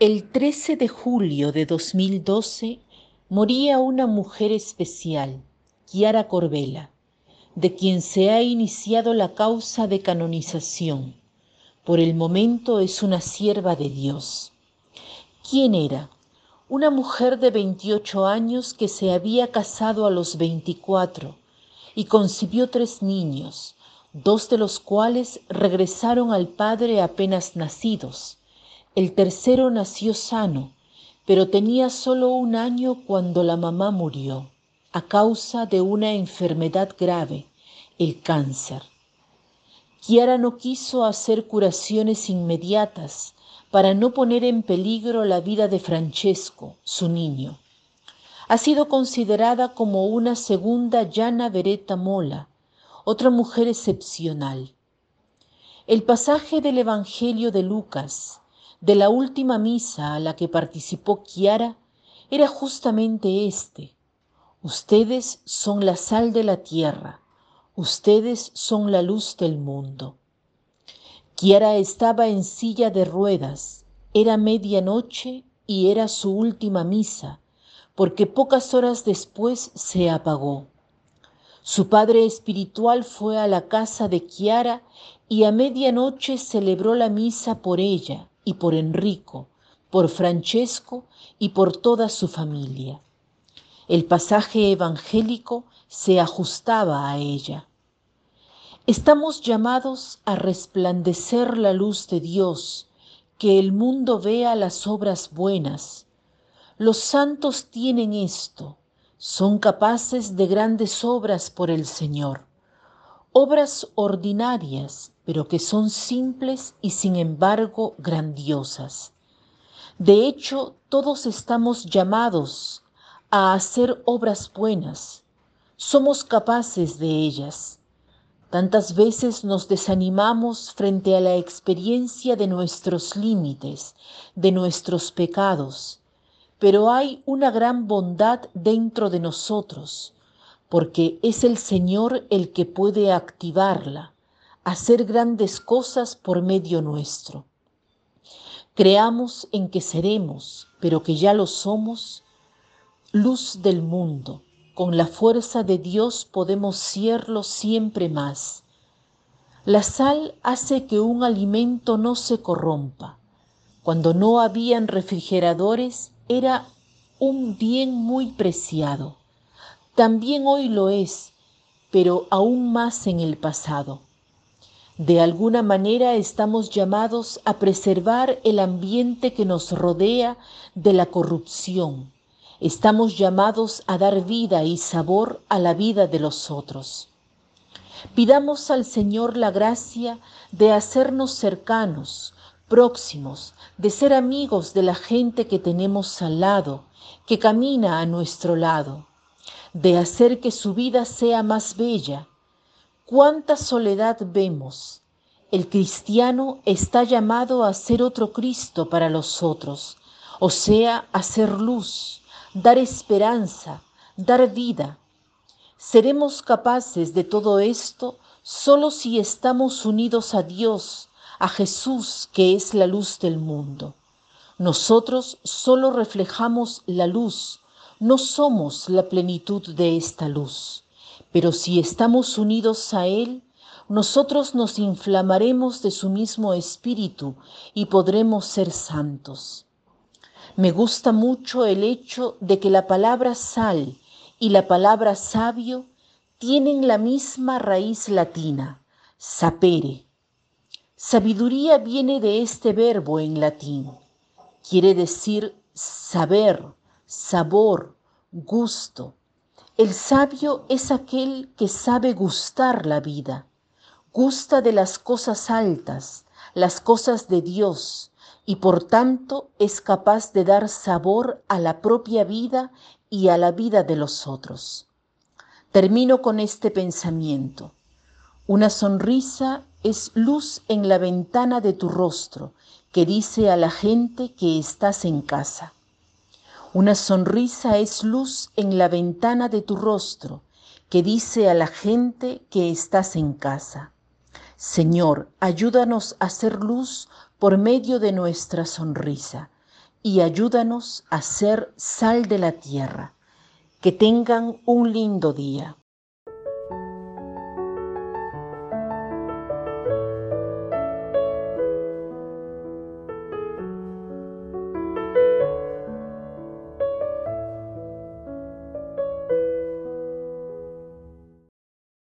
El 13 de julio de 2012 moría una mujer especial, Chiara Corbella, de quien se ha iniciado la causa de canonización. Por el momento es una sierva de Dios. ¿Quién era? Una mujer de 28 años que se había casado a los 24 y concibió tres niños, dos de los cuales regresaron al padre apenas nacidos el tercero nació sano, pero tenía solo un año cuando la mamá murió a causa de una enfermedad grave, el cáncer. Kiara no quiso hacer curaciones inmediatas para no poner en peligro la vida de Francesco, su niño. Ha sido considerada como una segunda Llana Beretta Mola, otra mujer excepcional. El pasaje del Evangelio de Lucas, de la última misa a la que participó Kiara era justamente este. Ustedes son la sal de la tierra, ustedes son la luz del mundo. Kiara estaba en silla de ruedas, era medianoche y era su última misa, porque pocas horas después se apagó. Su padre espiritual fue a la casa de Kiara y a medianoche celebró la misa por ella y por Enrico, por Francesco y por toda su familia. El pasaje evangélico se ajustaba a ella. Estamos llamados a resplandecer la luz de Dios, que el mundo vea las obras buenas. Los santos tienen esto, son capaces de grandes obras por el Señor, obras ordinarias pero que son simples y sin embargo grandiosas. De hecho, todos estamos llamados a hacer obras buenas. Somos capaces de ellas. Tantas veces nos desanimamos frente a la experiencia de nuestros límites, de nuestros pecados, pero hay una gran bondad dentro de nosotros, porque es el Señor el que puede activarla hacer grandes cosas por medio nuestro. Creamos en que seremos, pero que ya lo somos, luz del mundo. Con la fuerza de Dios podemos serlo siempre más. La sal hace que un alimento no se corrompa. Cuando no habían refrigeradores era un bien muy preciado. También hoy lo es, pero aún más en el pasado. De alguna manera estamos llamados a preservar el ambiente que nos rodea de la corrupción. Estamos llamados a dar vida y sabor a la vida de los otros. Pidamos al Señor la gracia de hacernos cercanos, próximos, de ser amigos de la gente que tenemos al lado, que camina a nuestro lado, de hacer que su vida sea más bella, ¿Cuánta soledad vemos? El cristiano está llamado a ser otro Cristo para los otros, o sea, a ser luz, dar esperanza, dar vida. Seremos capaces de todo esto solo si estamos unidos a Dios, a Jesús, que es la luz del mundo. Nosotros solo reflejamos la luz, no somos la plenitud de esta luz. Pero si estamos unidos a Él, nosotros nos inflamaremos de su mismo espíritu y podremos ser santos. Me gusta mucho el hecho de que la palabra sal y la palabra sabio tienen la misma raíz latina, sapere. Sabiduría viene de este verbo en latín. Quiere decir saber, sabor, gusto. El sabio es aquel que sabe gustar la vida, gusta de las cosas altas, las cosas de Dios, y por tanto es capaz de dar sabor a la propia vida y a la vida de los otros. Termino con este pensamiento. Una sonrisa es luz en la ventana de tu rostro que dice a la gente que estás en casa. Una sonrisa es luz en la ventana de tu rostro que dice a la gente que estás en casa. Señor, ayúdanos a hacer luz por medio de nuestra sonrisa. y ayúdanos a ser sal de la tierra. Que tengan un lindo día.